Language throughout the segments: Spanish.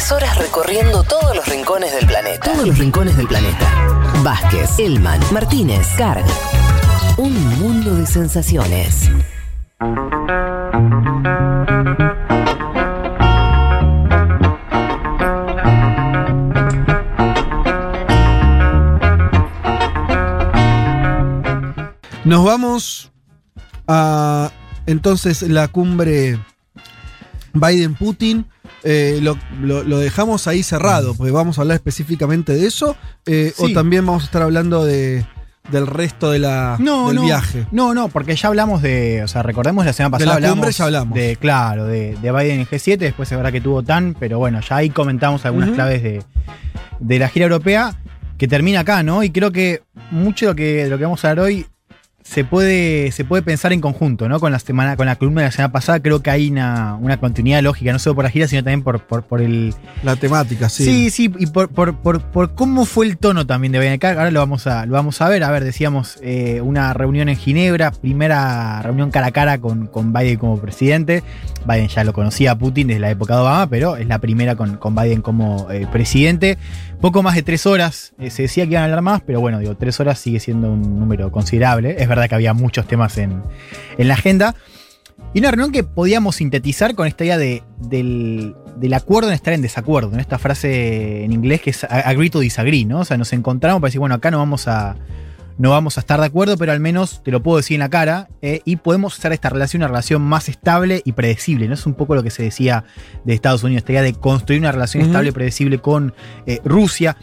Tres horas recorriendo todos los rincones del planeta. Todos los rincones del planeta. Vázquez, Elman, Martínez, Carg. Un mundo de sensaciones. Nos vamos a entonces la cumbre Biden-Putin. Eh, lo, lo- lo dejamos ahí cerrado, porque vamos a hablar específicamente de eso. eh, Sí. O también vamos a estar hablando de, del resto de la, No, del no, viaje. No, no, porque ya hablamos de, o sea, recordemos la semana De pasada la hablamos ya hablamos. de, claro, de, de Biden en G7, después es verdad que tuvo TAN, pero bueno, ya ahí comentamos algunas claves de, de la gira europea que termina acá, ¿no? Y creo que mucho de lo que, de lo que vamos a hablar hoy se puede, se puede pensar en conjunto, ¿no? Con la semana, con la columna de la semana pasada, creo que hay una, una continuidad lógica, no solo por la gira, sino también por, por, por el, La temática, sí. Sí, sí, y por, por- por- por cómo fue el tono también de. Acá Ahora lo vamos a, lo vamos a ver. A ver, decíamos eh, una reunión en Ginebra, primera reunión cara a cara con, con Biden como presidente. Biden ya lo conocía a Putin desde la época de Obama, pero es la primera con, con Biden como eh, presidente. Poco más de tres horas. eh, se decía que iban a hablar más, pero bueno, digo, tres horas sigue siendo un número considerable. Es verdad que había muchos temas en, en la agenda. Y una reunión que podíamos sintetizar con esta idea de, del, del acuerdo en estar en desacuerdo, en esta frase en inglés que es agree to disagree, ¿no? O sea, nos encontramos para decir, bueno, acá no vamos a, no vamos a estar de acuerdo, pero al menos te lo puedo decir en la cara eh, y podemos hacer esta relación una relación más estable y predecible, ¿no? Es un poco lo que se decía de Estados Unidos, esta idea de construir una relación estable y predecible con eh, Rusia.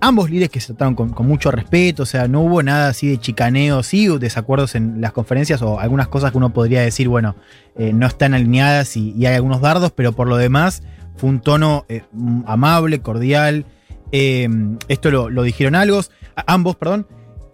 Ambos líderes que se trataron con, con mucho respeto, o sea, no hubo nada así de chicaneo, sí, o desacuerdos en las conferencias o algunas cosas que uno podría decir, bueno, eh, no están alineadas y, y hay algunos dardos, pero por lo demás fue un tono amable, cordial. Esto lo, lo dijeron algo, ambos, perdón.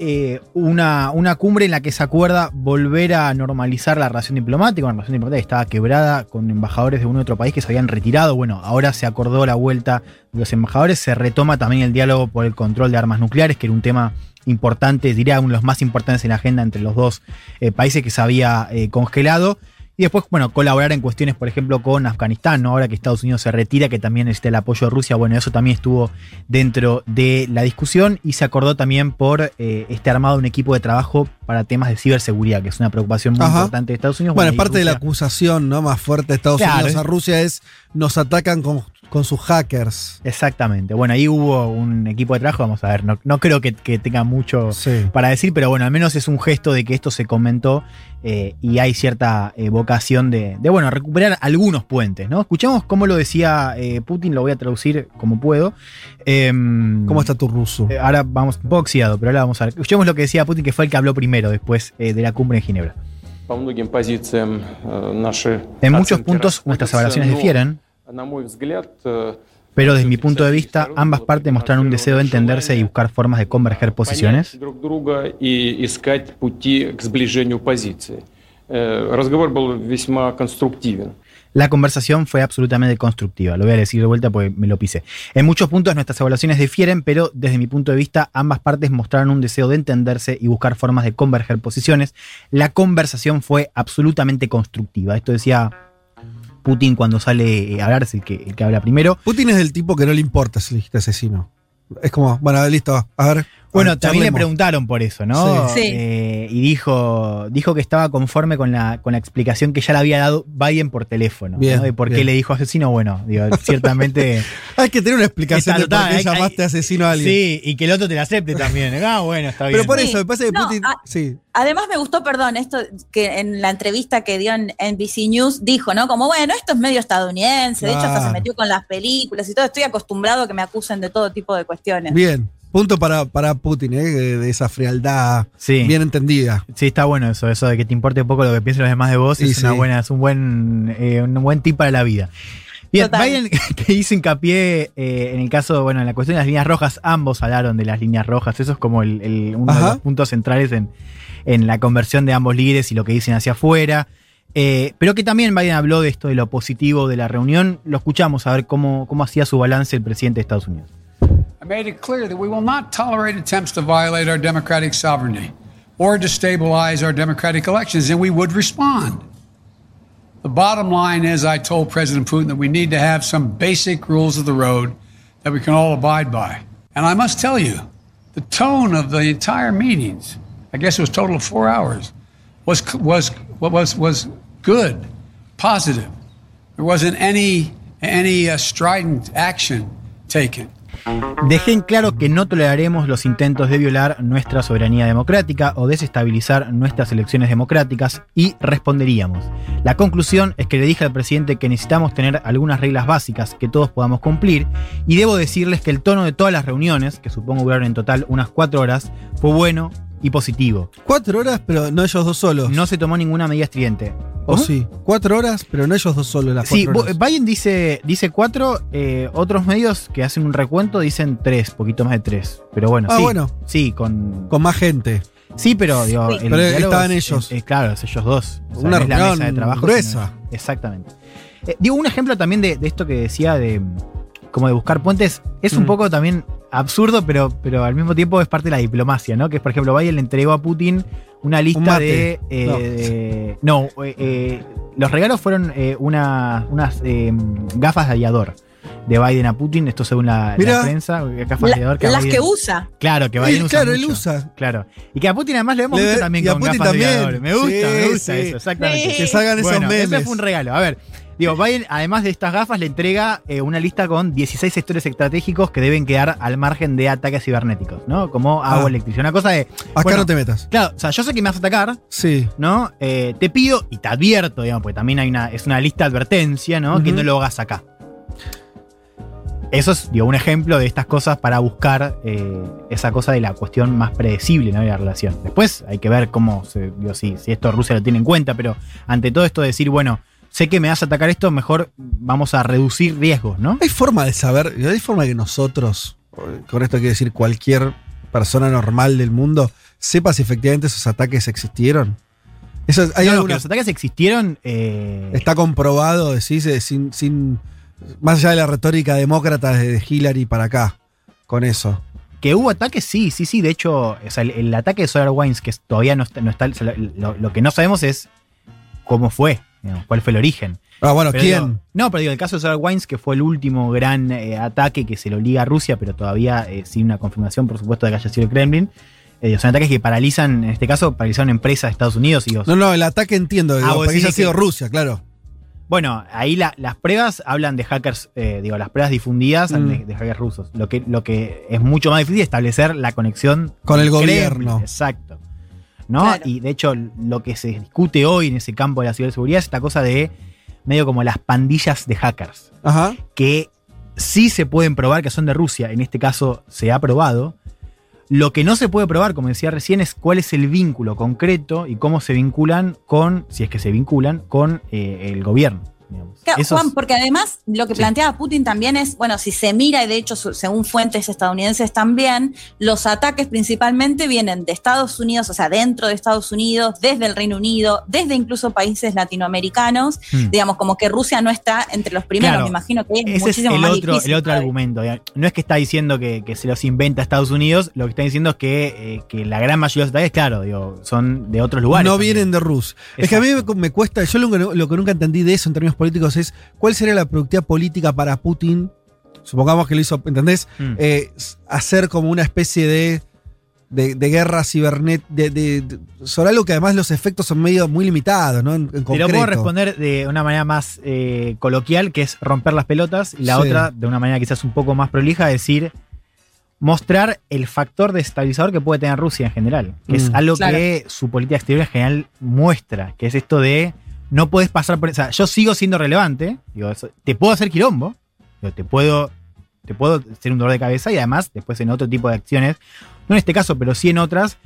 Eh, una, una cumbre en la que se acuerda volver a normalizar la relación diplomática, una relación diplomática que estaba quebrada con embajadores de un otro país que se habían retirado. Bueno, ahora se acordó la vuelta de los embajadores, se retoma también el diálogo por el control de armas nucleares, que era un tema importante, diría uno de los más importantes en la agenda entre los dos eh, países que se había eh, congelado. Y después, bueno, colaborar en cuestiones, por ejemplo, con Afganistán, ¿no? Ahora que Estados Unidos se retira, que también necesita el apoyo de Rusia, bueno, eso también estuvo dentro de la discusión y se acordó también por eh, este armado un equipo de trabajo para temas de ciberseguridad, que es una preocupación muy Ajá. importante de Estados Unidos. Bueno, parte de la acusación ¿no? más fuerte de Estados Claro, Unidos a Rusia es nos atacan con, con sus hackers. Exactamente. Bueno, ahí hubo un equipo de trabajo, vamos a ver, no, no creo que, tenga mucho para decir, pero bueno, al menos es un gesto de que esto se comentó eh, y hay cierta eh, vocación de, de, bueno, recuperar algunos puentes, ¿no? Escuchemos cómo lo decía eh, Putin, lo voy a traducir como puedo. Em, ¿Cómo está tu ruso? ahora vamos, un poco oxidado, pero ahora vamos a ver. Escuchemos lo que decía Putin, que fue el que habló primero después de la cumbre en Ginebra. En muchos puntos nuestras evaluaciones difieren. Pero desde mi punto de vista, ambas partes mostraron un deseo de entenderse y buscar formas de converger posiciones. La conversación fue absolutamente constructiva, lo voy a decir de vuelta porque me lo pisé. En muchos puntos nuestras evaluaciones difieren, pero desde mi punto de vista ambas partes mostraron un deseo de entenderse y buscar formas de converger posiciones. La conversación fue absolutamente constructiva, esto decía Putin cuando sale a hablar, es el que, el que habla primero. Putin es el tipo que no le importa si dijiste asesino. Es como, bueno, listo, a ver. Bueno, también le preguntaron por eso, ¿no? Sí. Sí. Eh, y dijo, dijo que estaba conforme con la, con la explicación que ya le había dado Biden por teléfono. Bien, ¿no? De por qué le dijo asesino. Bueno, digo, ciertamente. Hay que tener una explicación Está de por total, qué hay- llamaste hay- asesino a alguien. Sí, y que el otro te la acepte también. Ah, bueno, está bien. Pero por Sí. eso, me parece que No, Putin. ah, sí. Además me gustó, perdón, esto que en la entrevista que dio en NBC News dijo, ¿no? Como, bueno, esto es medio estadounidense, de hecho hasta se metió con las películas y todo, estoy acostumbrado a que me acusen de todo tipo de cuestiones. Bien. Punto para, para Putin, ¿eh? de, de esa frialdad Sí. bien entendida. Sí, está bueno eso, eso de que te importe poco lo que piensen los demás de vos. Y es, una sí. buena, es un buen, eh, un buen tip para la vida. Bien, Total. Biden que hizo hincapié eh, en el caso, bueno, en la cuestión de las líneas rojas, ambos hablaron de las líneas rojas. Eso es como el, el- uno de los puntos centrales en, en la conversión de ambos líderes y lo que dicen hacia afuera. Eh, pero que también Biden habló de esto, de lo positivo de la reunión. Lo escuchamos a ver cómo, cómo hacía su balance el presidente de Estados Unidos. I made it clear that we will not tolerate attempts to violate our democratic sovereignty or destabilize our democratic elections, and we would respond. The bottom line is, I told President Putin that we need to have some basic rules of the road that we can all abide by. And I must tell you, the tone of the entire meetings, I guess it was total of four hours, was was was was good, positive. There wasn't any any uh, strident action taken. Dejen claro que no toleraremos los intentos de violar nuestra soberanía democrática o desestabilizar nuestras elecciones democráticas y responderíamos. La conclusión es que le dije al presidente que necesitamos tener algunas reglas básicas que todos podamos cumplir y debo decirles que el tono de todas las reuniones, que supongo duraron en total unas cuatro horas, fue bueno y positivo. Cuatro horas, pero no ellos dos solos. No se tomó ninguna medida estridente. ¿O sí? Cuatro horas, pero no ellos dos solos las Sí, cuatro horas. Biden dice, dice cuatro, eh, otros medios que hacen un recuento dicen tres, poquito más de tres. Pero bueno, Ah, sí. bueno. Sí, con, Con más gente. Sí, pero digo, Sí. el Pero estaban es- ellos. es- es claro, es ellos dos. O sea, Una no es la reunión mesa de trabajo. gruesa. sino- exactamente. Eh, digo, un ejemplo también de, de esto que decía de como de buscar puentes, es un Mm. poco también absurdo, pero, pero al mismo tiempo es parte de la diplomacia, ¿no? Que es, por ejemplo, Biden le entregó a Putin una lista de. eh, No. de- no, eh, eh, los regalos fueron eh, una- unas eh, gafas de aviador de Biden a Putin, esto según la, la Mirá. prensa, gafas de La- aviador que las Biden- que usa. Claro, que Biden usa claro, él usa. Claro. Y que a Putin además le hemos Le- visto también y a con Putin gafas de también. aviador. Me gusta, Sí, me gusta sí. eso, exactamente. Que salgan esos Bueno, memes. ese fue un regalo. A ver, digo, Biden, además de estas gafas, le entrega eh, una lista con 16 sectores estratégicos que deben quedar al margen de ataques cibernéticos, ¿no? Como agua, Ah. electricidad. Una cosa de. Acá bueno, no te metas. Claro, o sea, yo sé que me vas a atacar, Sí. ¿no? Eh, te pido y te advierto, digamos, porque también hay una, es una lista de advertencia, ¿no? Que no lo hagas acá. Eso es digo, un ejemplo de estas cosas para buscar eh, esa cosa de la cuestión más predecible ¿no? de la relación. Después hay que ver cómo, se, digo, si, si esto Rusia lo tiene en cuenta, pero ante todo esto de decir, bueno, sé que me vas a atacar esto, mejor vamos a reducir riesgos, ¿no? Hay forma de saber, hay forma de que nosotros, con esto quiero decir cualquier persona normal del mundo, sepa si efectivamente esos ataques existieron. Eso, hay No, no, alguna- que los ataques existieron. eh, está comprobado, decís, eh, sin, sin. Más allá de la retórica demócrata desde Hillary para acá, con eso. Que hubo ataques, sí, sí, sí. De hecho, o sea, el, el ataque de Solar Wines, que todavía no está, no está- lo que no sabemos es cómo fue, digamos, cuál fue el origen. Ah, bueno, Pero ¿quién? digo, no, pero digo, el caso de Solar Wines, que fue el último gran eh, ataque que se lo liga a Rusia, pero todavía eh, sin una confirmación, por supuesto, de que haya sido el Kremlin. eh, son ataques que paralizan, en este caso, paralizaron empresas de Estados Unidos. Y, no, no, el ataque entiendo, digo, Ah, vos haya sido que- Rusia, claro. Bueno, ahí la- las pruebas hablan de hackers, digo, las pruebas difundidas Mm. de, de hackers rusos. Lo que, lo que es mucho más difícil es establecer la conexión Con el Kremlin, gobierno. Exacto. ¿No? Claro. Y de hecho, lo que se discute hoy en ese campo de la ciberseguridad es esta cosa de medio como las pandillas de hackers. Ajá. Que sí se pueden probar que son de Rusia. En este caso se ha probado. Lo que no se puede probar, como decía recién, es cuál es el vínculo concreto y cómo se vinculan con, si es que se vinculan, con eh, el gobierno. Digamos. Claro, es- Juan, porque además lo que Sí. planteaba Putin también es, bueno, si se mira, y de hecho, su- según fuentes estadounidenses también, los ataques principalmente vienen de Estados Unidos, o sea, dentro de Estados Unidos, desde el Reino Unido, desde incluso países latinoamericanos, Hmm. digamos, como que Rusia no está entre los primeros, Claro. me imagino que es Ese es muchísimo el más otro, difícil. el otro argumento. No es que está diciendo que, que se los inventa Estados Unidos, lo que está diciendo es que, eh, que la gran mayoría de los ataques, claro, digo, son de otros lugares. no también. vienen de Rusia. Es que a mí me, me cuesta, yo lo, que- lo que nunca entendí de eso en términos políticos es cuál sería la productividad política para Putin, supongamos que lo hizo, ¿entendés? Mm. Eh, hacer como una especie de, de, de guerra cibernética, de, de- de- sobre algo que además los efectos son medio muy limitados, ¿no? En, en Te lo puedo responder de una manera más eh, coloquial, que es romper las pelotas, y la Sí. otra, de una manera quizás un poco más prolija, decir mostrar el factor desestabilizador que puede tener Rusia en general, que es Mm. algo Claro. que su política exterior en general muestra, que es esto de no puedes pasar por... O sea, yo sigo siendo relevante, digo, te puedo hacer quilombo, te puedo te puedo ser un dolor de cabeza y además después en otro tipo de acciones, no en este caso, pero sí en otras,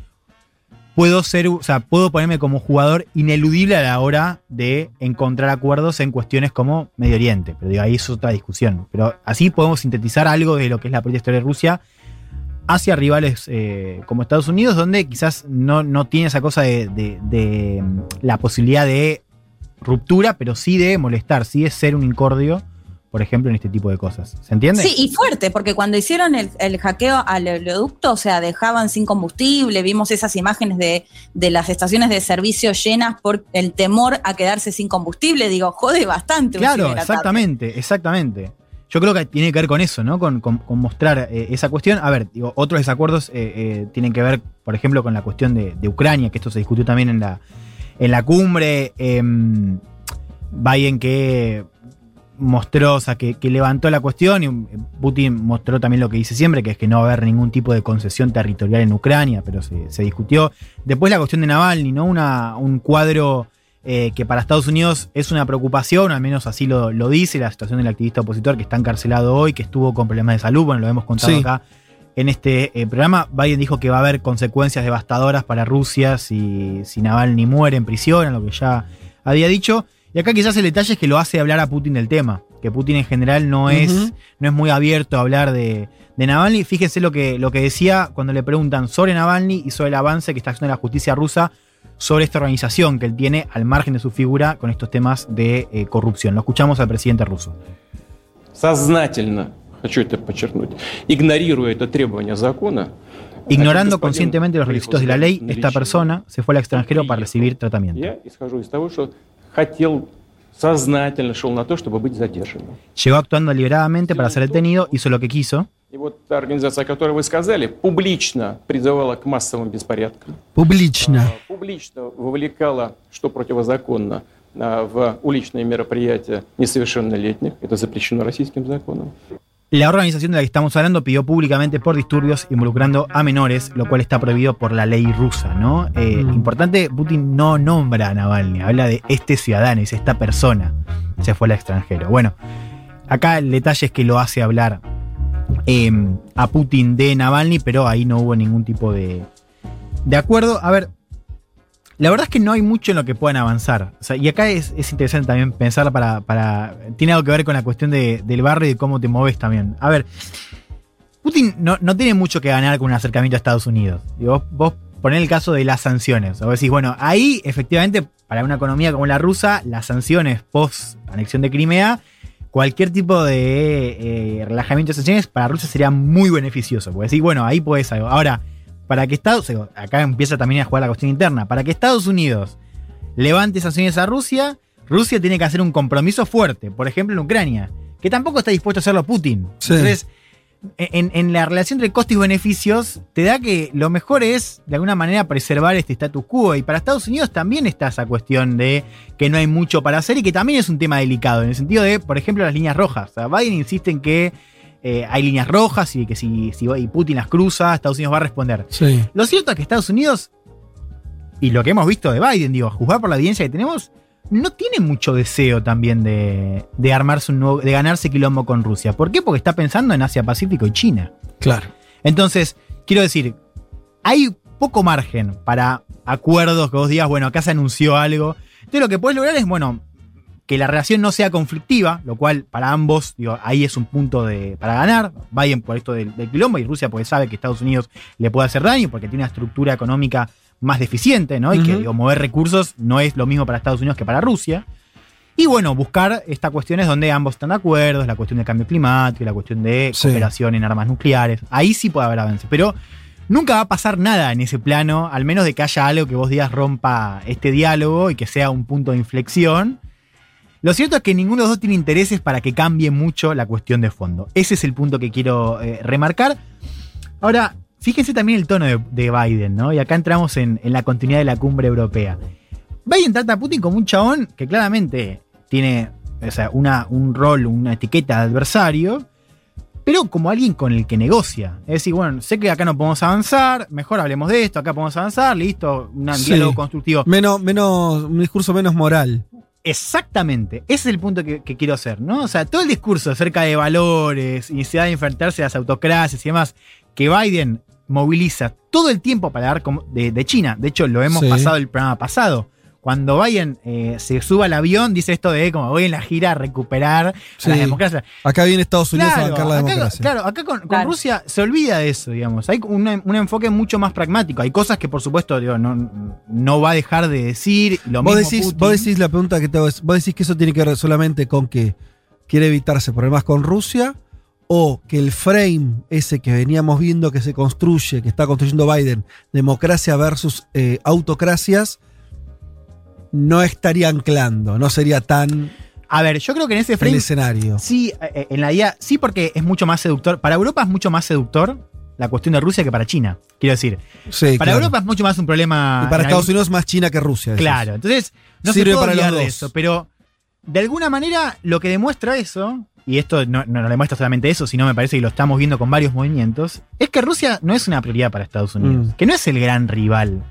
puedo ser, o sea, puedo ponerme como jugador ineludible a la hora de encontrar acuerdos en cuestiones como Medio Oriente. Pero digo, ahí es otra discusión. Pero así podemos sintetizar algo de lo que es la política exterior de Rusia hacia rivales eh, como Estados Unidos, donde quizás no, no tiene esa cosa de, de- de, mm, la posibilidad de ruptura, pero sí de molestar, sí de ser un incordio, por ejemplo, en este tipo de cosas. ¿Se entiende? Sí, y fuerte, porque cuando hicieron el, el hackeo al oleoducto, o sea, dejaban sin combustible, vimos esas imágenes de, de las estaciones de servicio llenas por el temor a quedarse sin combustible, digo, jode bastante. Claro, exactamente, exactamente. Yo creo que tiene que ver con eso, ¿no? Con, con- con mostrar eh, esa cuestión. A ver, digo, otros desacuerdos eh, eh, tienen que ver, por ejemplo, con la cuestión de, de Ucrania, que esto se discutió también en la, en la cumbre. em, Biden que mostró, o sea, que, que levantó la cuestión y um, Putin mostró también lo que dice siempre, que es que no va a haber ningún tipo de concesión territorial en Ucrania, pero se, se discutió. Después la cuestión de Navalny, ¿no? Una, un cuadro eh, que para Estados Unidos es una preocupación, al menos así lo, lo dice la situación del activista opositor que está encarcelado hoy, que estuvo con problemas de salud, bueno, lo hemos contado Sí. acá en este eh, programa. Biden dijo que va a haber consecuencias devastadoras para Rusia si, si Navalny muere en prisión, a lo que ya había dicho. Y acá quizás el detalle es que lo hace hablar a Putin del tema, que Putin en general no, es, Ujú. no es muy abierto a hablar de, de Navalny. Fíjense lo que, lo que decía cuando le preguntan sobre Navalny y sobre el avance que está haciendo la justicia rusa sobre esta organización que él tiene al margen de su figura con estos temas de eh, corrupción. Lo escuchamos al presidente ruso. Сознательно, Хочу это подчеркнуть, игнорируя это требование закона, Ignorando conscientemente los requisitos de la ley, esta persona se fue al extranjero para recibir tratamiento. Llegó actuando deliberadamente para ser detenido, hizo lo que quiso. И вот та организация, о которой вы сказали, публично призывала к массовым беспорядкам, Publichna. а, публично вовлекала, что противозаконно, а, в уличные мероприятия несовершеннолетних. Это запрещено российским законом. La organización de la que estamos hablando pidió públicamente por disturbios involucrando a menores, lo cual está prohibido por la ley rusa, ¿no? Eh, Mm. Importante, Putin no nombra a Navalny, habla de este ciudadano, dice esta persona se fue al extranjero. Bueno, acá el detalle es que lo hace hablar eh, a Putin de Navalny, pero ahí no hubo ningún tipo de, de acuerdo. A ver, la verdad es que no hay mucho en lo que puedan avanzar. Y acá es, es interesante también pensar para, para. Tiene algo que ver con la cuestión de- del barrio y de cómo te moves también. A ver, Putin no, no tiene mucho que ganar con un acercamiento a Estados Unidos. Digo, vos, vos ponés el caso de las sanciones. O decís, bueno, ahí efectivamente, para una economía como la rusa, las sanciones post anexión de Crimea, cualquier tipo de eh, relajamiento de sanciones para Rusia sería muy beneficioso. Porque decís, bueno, ahí puedes algo. Ahora, para que Estados acá empieza también a jugar la cuestión interna, para que Estados Unidos levante sanciones a Rusia, Rusia tiene que hacer un compromiso fuerte, por ejemplo en Ucrania, que tampoco está dispuesto a hacerlo Putin. Sí. Entonces, en, en la relación entre costos y beneficios, te da que lo mejor es, de alguna manera, preservar este status quo. Y para Estados Unidos también está esa cuestión de que no hay mucho para hacer y que también es un tema delicado, en el sentido de, por ejemplo, las líneas rojas. O sea, Biden insiste en que eh, hay líneas rojas y que si, si y Putin las cruza, Estados Unidos va a responder. Sí. Lo cierto es que Estados Unidos, y lo que hemos visto de Biden, digo, a juzgar por la evidencia que tenemos, no tiene mucho deseo también de, de armarse un nuevo, de ganarse quilombo con Rusia. ¿Por qué? Porque está pensando en Asia Pacífico y China. Claro. Entonces, quiero decir, hay poco margen para acuerdos que vos digas, bueno, acá se anunció algo. Entonces lo que puedes lograr es, bueno, que la relación no sea conflictiva, lo cual para ambos, digo, ahí es un punto de, para ganar. Biden por esto del, del quilombo y Rusia porque sabe que Estados Unidos le puede hacer daño porque tiene una estructura económica más deficiente, ¿no? Y que digo, mover recursos no es lo mismo para Estados Unidos que para Rusia. Y bueno, buscar estas cuestiones donde ambos están de acuerdo, la cuestión del cambio climático, la cuestión de Sí. cooperación en armas nucleares. Ahí sí puede haber avance. Pero nunca va a pasar nada en ese plano, al menos de que haya algo que vos digas rompa este diálogo y que sea un punto de inflexión. Lo cierto es que ninguno de los dos tiene intereses para que cambie mucho la cuestión de fondo. Ese es el punto que quiero eh, remarcar. Ahora, fíjense también el tono de, de Biden, ¿no? Y acá entramos en, en la continuidad de la cumbre europea. Biden trata a Putin como un chabón que claramente tiene o sea, una, un rol, una etiqueta de adversario, pero como alguien con el que negocia. Es decir, bueno, sé que acá no podemos avanzar, mejor hablemos de esto, acá podemos avanzar, listo, un Sí. diálogo constructivo. Menos, menos, un discurso menos moral. Exactamente, ese es el punto que, que quiero hacer, ¿no? O sea, todo el discurso acerca de valores, y necesidad de enfrentarse a las autocracias y demás, que Biden moviliza todo el tiempo para dar de, de China. De hecho, lo hemos Sí. pasado el programa pasado. Cuando Biden eh, se suba al avión, dice esto de como voy en la gira a recuperar Sí. la democracia. Acá viene Estados Unidos a bancar la acá, democracia. claro, acá con, con Claro. Rusia se olvida de eso, digamos. Hay un, un enfoque mucho más pragmático. Hay cosas que, por supuesto, digo, no, no va a dejar de decir. Lo Vos mismo decís, Putin. vos decís la pregunta que te hago es, vos decís que eso tiene que ver solamente con que quiere evitarse problemas con Rusia o que el frame ese que veníamos viendo que se construye, que está construyendo Biden, democracia versus eh, autocracias, no estaría anclando, no sería tan A ver, yo creo que en ese el frame escenario. Sí, eh, en la idea, sí, porque es mucho más seductor. Para Europa es mucho más seductor la cuestión de Rusia que para China. Quiero decir, Sí, para claro. Europa es mucho más un problema. y para Estados Unidos más China que Rusia. decís. Claro, entonces no Sirve se puede para los olvidar de eso, pero de alguna manera lo que demuestra eso, y esto no, no, no demuestra solamente eso, sino me parece que lo estamos viendo con varios movimientos, es que Rusia no es una prioridad para Estados Unidos, Mm. que no es el gran rival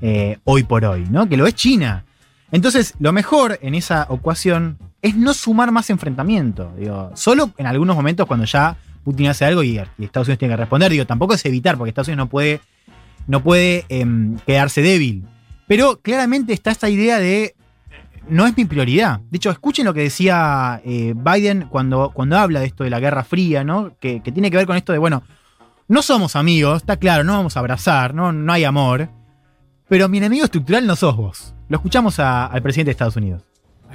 eh, hoy por hoy, ¿no? Que lo es China. Entonces, lo mejor en esa ecuación es no sumar más enfrentamiento. Digo, solo en algunos momentos cuando ya Putin hace algo y, Estados Unidos tiene que responder. Digo, tampoco es evitar, porque Estados Unidos no puede, no puede em, quedarse débil. Pero claramente está esta idea de no es mi prioridad. De hecho, escuchen lo que decía eh, Biden cuando, cuando habla de esto de la Guerra Fría, ¿no? Que, que tiene que ver con esto de, bueno, no somos amigos, está claro, no vamos a abrazar, no, no hay amor. Pero mi enemigo estructural no sos vos. Lo escuchamos al presidente de Estados Unidos.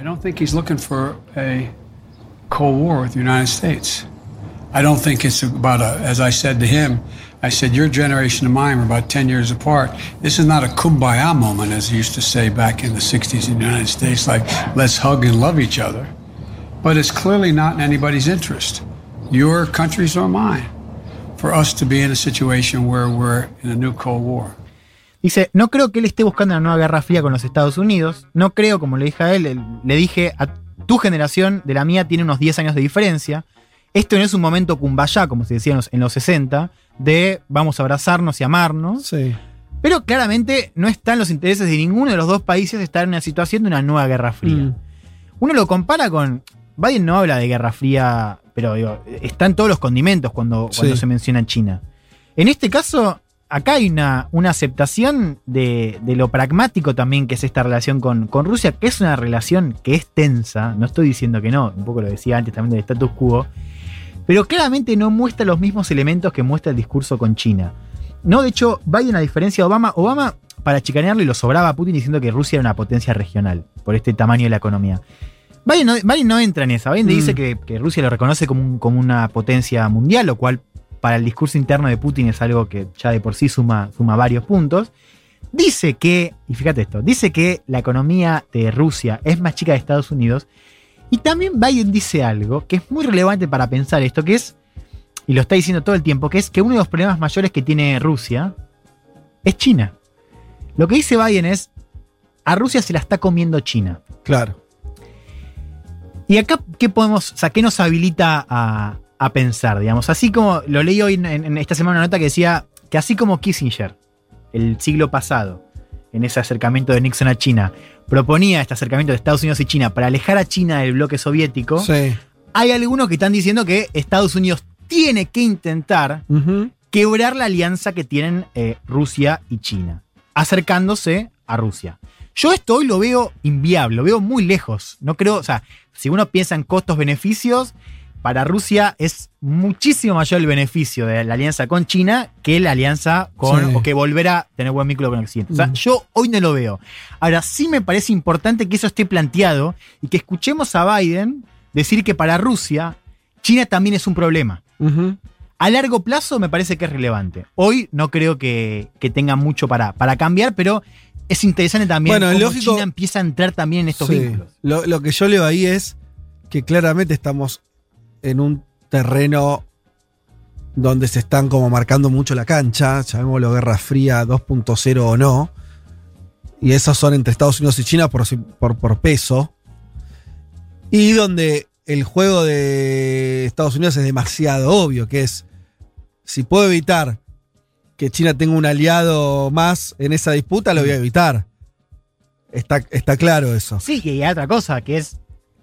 I don't think he's looking for a Cold War with the United States. I don't think it's about a, as I said to him, I said, your generation and mine are about 10 years apart. This is not a kumbaya moment, as they used to say back in the 60s in the United States, like, let's hug and love each other. But it's clearly not in anybody's interest, your country's or mine, for us to be in a situation where we're in a new Cold War. Dice, no creo que él esté buscando una nueva guerra fría con los Estados Unidos. No creo, como le dije a él, le dije, a tu generación de la mía tiene unos 10 años de diferencia. Esto no es un momento kumbaya, como se decía en los, en los 60, de vamos a abrazarnos y amarnos. Sí. Pero claramente no están los intereses de ninguno de los dos países estar en una situación de una nueva guerra fría. Mm. Uno lo compara con. Biden no habla de guerra fría, pero digo, están todos los condimentos cuando, cuando se menciona China. En este caso, acá hay una, una aceptación de, de lo pragmático también que es esta relación con, con Rusia, que es una relación que es tensa. No estoy diciendo que no, un poco lo decía antes también del status quo. Pero claramente no muestra los mismos elementos que muestra el discurso con China. No, de hecho, Biden, a diferencia de Obama, Obama, para chicanearlo y lo sobraba a Putin diciendo que Rusia era una potencia regional, por este tamaño de la economía. Biden no, Biden no entra en esa. Biden Mm. dice que, que Rusia lo reconoce como, un- como una potencia mundial, lo cual para el discurso interno de Putin es algo que ya de por sí suma, suma varios puntos. Dice que, y fíjate esto, dice que la economía de Rusia es más chica de Estados Unidos. Y también Biden dice algo que es muy relevante para pensar esto, que es, y lo está diciendo todo el tiempo, que es que uno de los problemas mayores que tiene Rusia es China. Lo que dice Biden es, a Rusia se la está comiendo China. Claro. Y acá, ¿qué podemos, o sea, qué nos habilita a, a pensar, digamos? Así como lo leí hoy en, en esta semana una nota que decía que así como Kissinger, el siglo pasado, en ese acercamiento de Nixon a China, proponía este acercamiento de Estados Unidos y China para alejar a China del bloque soviético, Sí. hay algunos que están diciendo que Estados Unidos tiene que intentar quebrar la alianza que tienen eh, Rusia y China, acercándose a Rusia. Yo esto hoy lo veo inviable, lo veo muy lejos. No creo, o sea, si uno piensa en costos-beneficios, para Rusia es muchísimo mayor el beneficio de la alianza con China que la alianza con, Sí. o que volver a tener buen vínculo con Occidente. O sea, Mm. yo hoy no lo veo. Ahora, sí me parece importante que eso esté planteado y que escuchemos a Biden decir que para Rusia, China también es un problema. A largo plazo me parece que es relevante. Hoy no creo que, que tenga mucho para, para cambiar, pero es interesante también Bueno, cómo lógico- China empieza a entrar también en estos Sí. vínculos. Lo, lo que yo leo ahí es que claramente estamos en un terreno donde se están como marcando mucho la cancha, llamémoslo Guerra Fría 2.0 o no, y esos son entre Estados Unidos y China por, por, por peso, y donde el juego de Estados Unidos es demasiado obvio, que es, si puedo evitar que China tenga un aliado más en esa disputa, lo voy a evitar. Está, está claro eso. Sí, y hay otra cosa, que es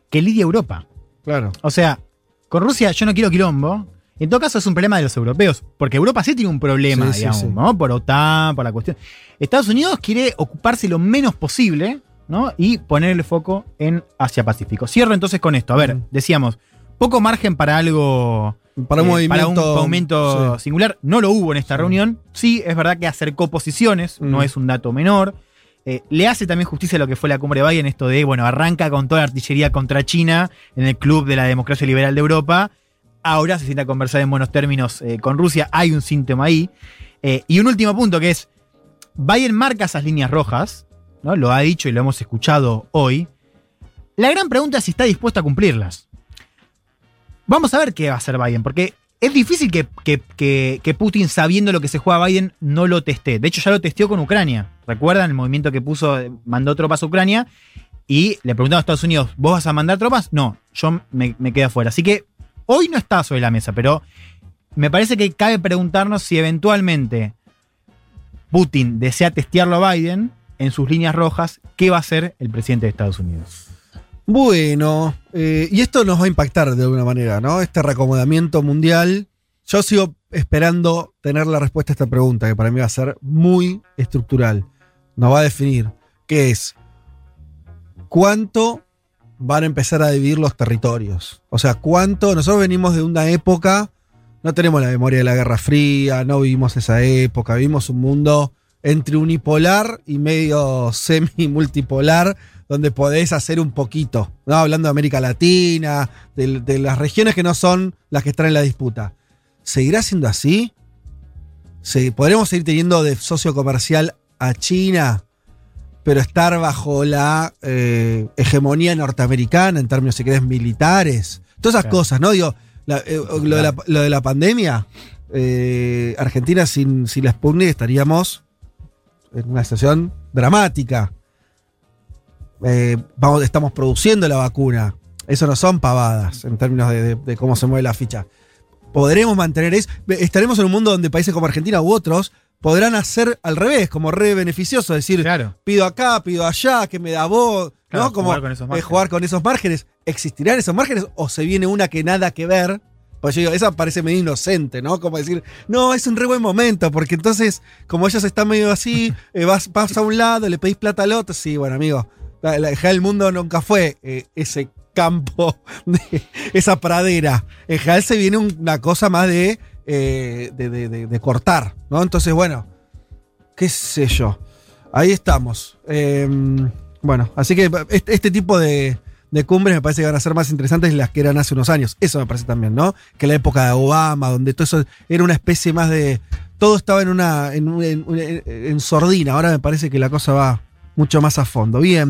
que lidia Europa. Claro. O sea, con Rusia yo no quiero quilombo. En todo caso es un problema de los europeos, porque Europa sí tiene un problema, Sí, sí, digamos, sí. ¿no? Por OTAN, por la cuestión. Estados Unidos quiere ocuparse lo menos posible, ¿no? Y poner el foco en Asia-Pacífico. Cierro entonces con esto. A ver, decíamos, poco margen para algo Para un eh, movimiento. para un singular. No lo hubo en esta reunión. Sí, es verdad que acercó posiciones, no es un dato menor. Eh, le hace también justicia a lo que fue la cumbre de Biden, esto de, bueno, arranca con toda la artillería contra China en el club de la democracia liberal de Europa, ahora se sienta a conversar en buenos términos eh, con Rusia, hay un síntoma ahí. Eh, y un último punto que es, Biden marca esas líneas rojas, ¿no? lo ha dicho y lo hemos escuchado hoy. La gran pregunta es si está dispuesto a cumplirlas. Vamos a ver qué va a hacer Biden, porque es difícil que, Putin, sabiendo lo que se juega Biden, no lo teste. De hecho, ya lo testeó con Ucrania. ¿Recuerdan el movimiento que puso, eh, mandó tropas a Ucrania? Y le preguntaron a Estados Unidos, ¿vos vas a mandar tropas? No, yo me, me quedo afuera. Así que hoy no está sobre la mesa, pero me parece que cabe preguntarnos si eventualmente Putin desea testearlo a Biden en sus líneas rojas, ¿qué va a hacer el presidente de Estados Unidos? Bueno, eh, y esto nos va a impactar de alguna manera, ¿no? Este reacomodamiento mundial. Yo sigo esperando tener la respuesta a esta pregunta, que para mí va a ser muy estructural. Nos va a definir qué es, cuánto van a empezar a dividir los territorios. O sea, cuánto. Nosotros venimos de una época, no tenemos la memoria de la Guerra Fría, no vivimos esa época, vivimos un mundo entre unipolar y medio semi-multipolar, donde podés hacer un poquito, ¿no? Hablando de América Latina, de, de las regiones que no son las que están en la disputa. ¿Seguirá siendo así? ¿Se- ¿Podremos seguir teniendo de socio comercial a China, pero estar bajo la eh, hegemonía norteamericana en términos, si querés, militares? Todas esas Claro. cosas, ¿no? Digo, la- eh, lo, de la, lo de la pandemia, eh, Argentina sin, sin la Sputnik estaríamos en una situación dramática. Vamos, estamos produciendo la vacuna. Eso no son pavadas en términos de, de- de cómo se mueve la ficha. Podremos mantener eso. Estaremos en un mundo donde países como Argentina u otros podrán hacer al revés, como re beneficioso, decir, Claro. pido acá, pido allá, que me da vos, Claro, ¿no? Como jugar con esos eh, márgenes. jugar con esos márgenes. ¿Existirán esos márgenes o se viene una que nada que ver? Pues yo digo, esa parece medio inocente, ¿no? Como decir, no, es un re buen momento, porque entonces, como ellos están medio así, eh, vas, vas a un lado, le pedís plata al otro. Sí, bueno, amigo, la, la- el mundo nunca fue eh, ese campo, de, esa pradera. En general se viene un- una cosa más de, eh, de, de- de- cortar, ¿no? Entonces, bueno, qué sé yo. Ahí estamos. Eh, bueno, así que este, este tipo de, cumbres me parece que van a ser más interesantes las que eran hace unos años. Eso me parece también, ¿no? Que la época de Obama, donde todo eso era una especie más de. Todo estaba en una. en, un- en- en- en sordina. Ahora me parece que la cosa va mucho más a fondo. Bien.